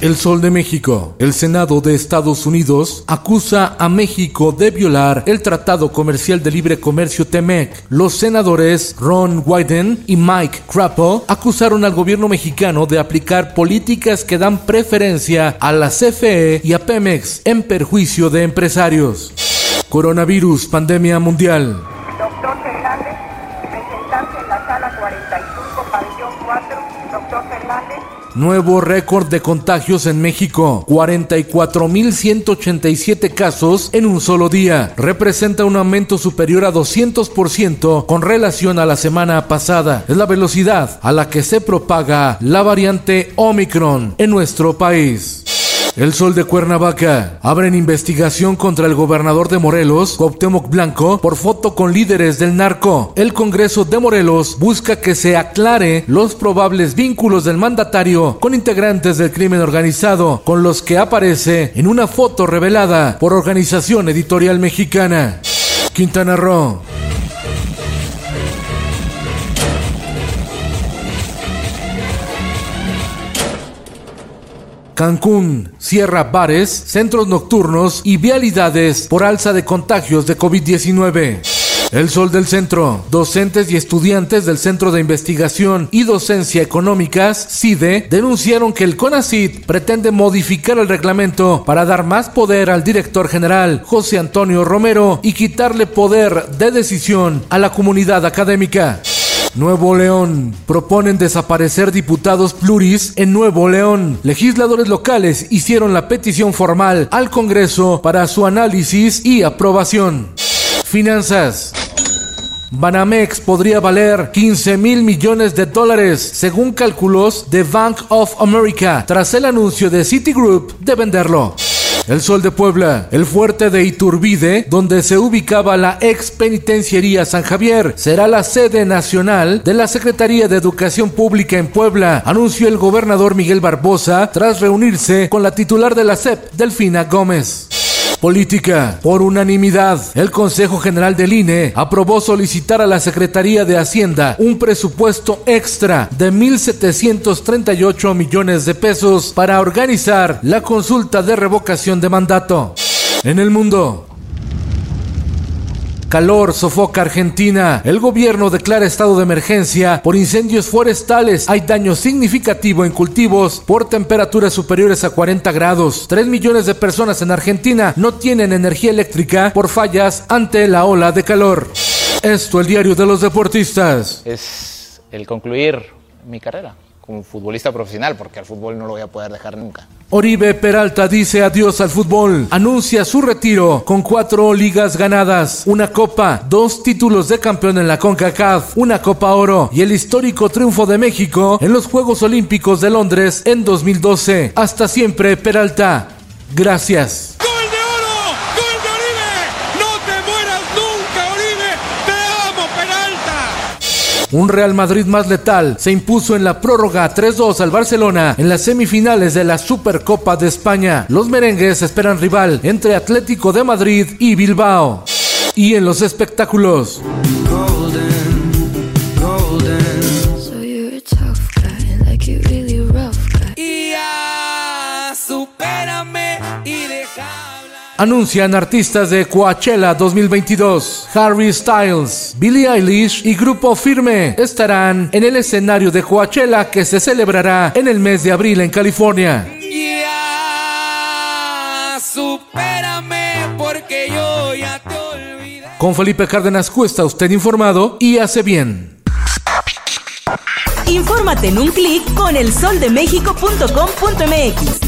El Sol de México. El Senado de Estados Unidos acusa a México de violar el Tratado Comercial de Libre Comercio TEMEC. Los senadores Ron Wyden y Mike Crapo acusaron al gobierno mexicano de aplicar políticas que dan preferencia a la CFE y a Pemex en perjuicio de empresarios. Coronavirus, pandemia mundial. Nuevo récord de contagios en México, 44.187 casos en un solo día. Representa un aumento superior a 200% con relación a la semana pasada. Es la velocidad a la que se propaga la variante Omicron en nuestro país. El Sol de Cuernavaca. Abren investigación contra el gobernador de Morelos, Cuauhtémoc Blanco, por foto con líderes del narco. El Congreso de Morelos busca que se aclare los probables vínculos del mandatario con integrantes del crimen organizado, con los que aparece en una foto revelada por Organización Editorial Mexicana. Quintana Roo. Cancún cierra bares, centros nocturnos y vialidades por alza de contagios de COVID-19. El Sol del Centro. Docentes y estudiantes del Centro de Investigación y Docencia Económicas, CIDE, denunciaron que el CONACID pretende modificar el reglamento para dar más poder al director general, José Antonio Romero, y quitarle poder de decisión a la comunidad académica. Nuevo León. Proponen desaparecer diputados pluris en Nuevo León. Legisladores locales hicieron la petición formal al Congreso para su análisis y aprobación. Finanzas. Banamex podría valer 15 mil millones de dólares, según cálculos de Bank of America, tras el anuncio de Citigroup de venderlo. El Sol de Puebla, el fuerte de Iturbide, donde se ubicaba la ex penitenciaría San Javier, será la sede nacional de la Secretaría de Educación Pública en Puebla, anunció el gobernador Miguel Barbosa tras reunirse con la titular de la SEP, Delfina Gómez. Política. Por unanimidad, el Consejo General del INE aprobó solicitar a la Secretaría de Hacienda un presupuesto extra de 1.738 millones de pesos para organizar la consulta de revocación de mandato. En el mundo, Calor sofoca Argentina. El gobierno declara estado de emergencia por incendios forestales. Hay daño significativo en cultivos por temperaturas superiores a 40 grados. 3 millones de personas en Argentina no tienen energía eléctrica por fallas ante la ola de calor. Esto el diario de los deportistas. Es el concluir mi carrera como futbolista profesional, porque al fútbol no lo voy a poder dejar nunca. Oribe Peralta dice adiós al fútbol. Anuncia su retiro con cuatro ligas ganadas, una copa, dos títulos de campeón en la CONCACAF, una Copa Oro y el histórico triunfo de México en los Juegos Olímpicos de Londres en 2012. Hasta siempre, Peralta. Gracias. ¡Gol de oro! ¡Gol de Oribe! ¡No te mueras nunca, Oribe! ¡Te amo, Peralta! Un Real Madrid más letal se impuso en la prórroga 3-2 al Barcelona en las semifinales de la Supercopa de España. Los merengues esperan rival entre Atlético de Madrid y Bilbao. Y en los espectáculos. So you're a tough Anuncian artistas de Coachella 2022. Harry Styles, Billie Eilish y Grupo Firme estarán en el escenario de Coachella que se celebrará en el mes de abril en California. Ya, supérame porque yo ya te olvidé. Con Felipe Cárdenas Cuesta usted informado y hace bien. Infórmate en un clic con elsoldemexico.com.mx.